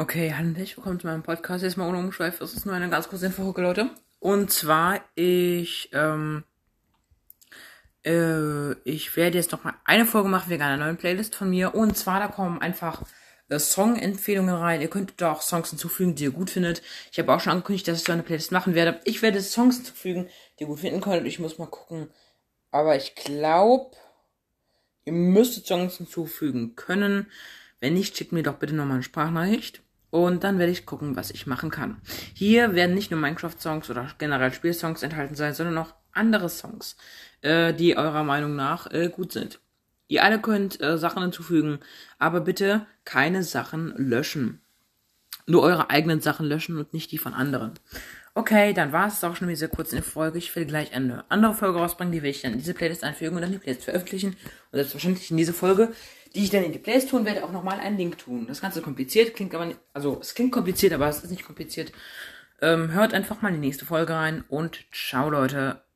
Okay, hallo herzlich willkommen zu meinem Podcast. Jetzt mal ohne Umschweif. Es ist nur eine ganz kurze Info, Leute. Und zwar, ich, ähm, äh, ich werde jetzt noch mal eine Folge machen wegen einer neuen Playlist von mir. Und zwar, da kommen einfach äh, Song-Empfehlungen rein. Ihr könnt da auch Songs hinzufügen, die ihr gut findet. Ich habe auch schon angekündigt, dass ich so eine Playlist machen werde. Ich werde Songs hinzufügen, die ihr gut finden könnt. Ich muss mal gucken. Aber ich glaube, ihr müsstet Songs hinzufügen können. Wenn nicht, schickt mir doch bitte nochmal eine Sprachnachricht. Und dann werde ich gucken, was ich machen kann. Hier werden nicht nur Minecraft-Songs oder generell Spielsongs enthalten sein, sondern auch andere Songs, äh, die eurer Meinung nach äh, gut sind. Ihr alle könnt äh, Sachen hinzufügen, aber bitte keine Sachen löschen. Nur eure eigenen Sachen löschen und nicht die von anderen. Okay, dann war es auch schon mit dieser kurzen Folge. Ich will gleich eine andere Folge rausbringen, die will ich dann in diese Playlist einfügen und dann die Playlist veröffentlichen. Und selbstverständlich in diese Folge die ich dann in die Playlist tun werde, auch nochmal einen Link tun. Das Ganze kompliziert, klingt aber nicht, also es klingt kompliziert, aber es ist nicht kompliziert. Ähm, hört einfach mal in die nächste Folge rein und ciao Leute.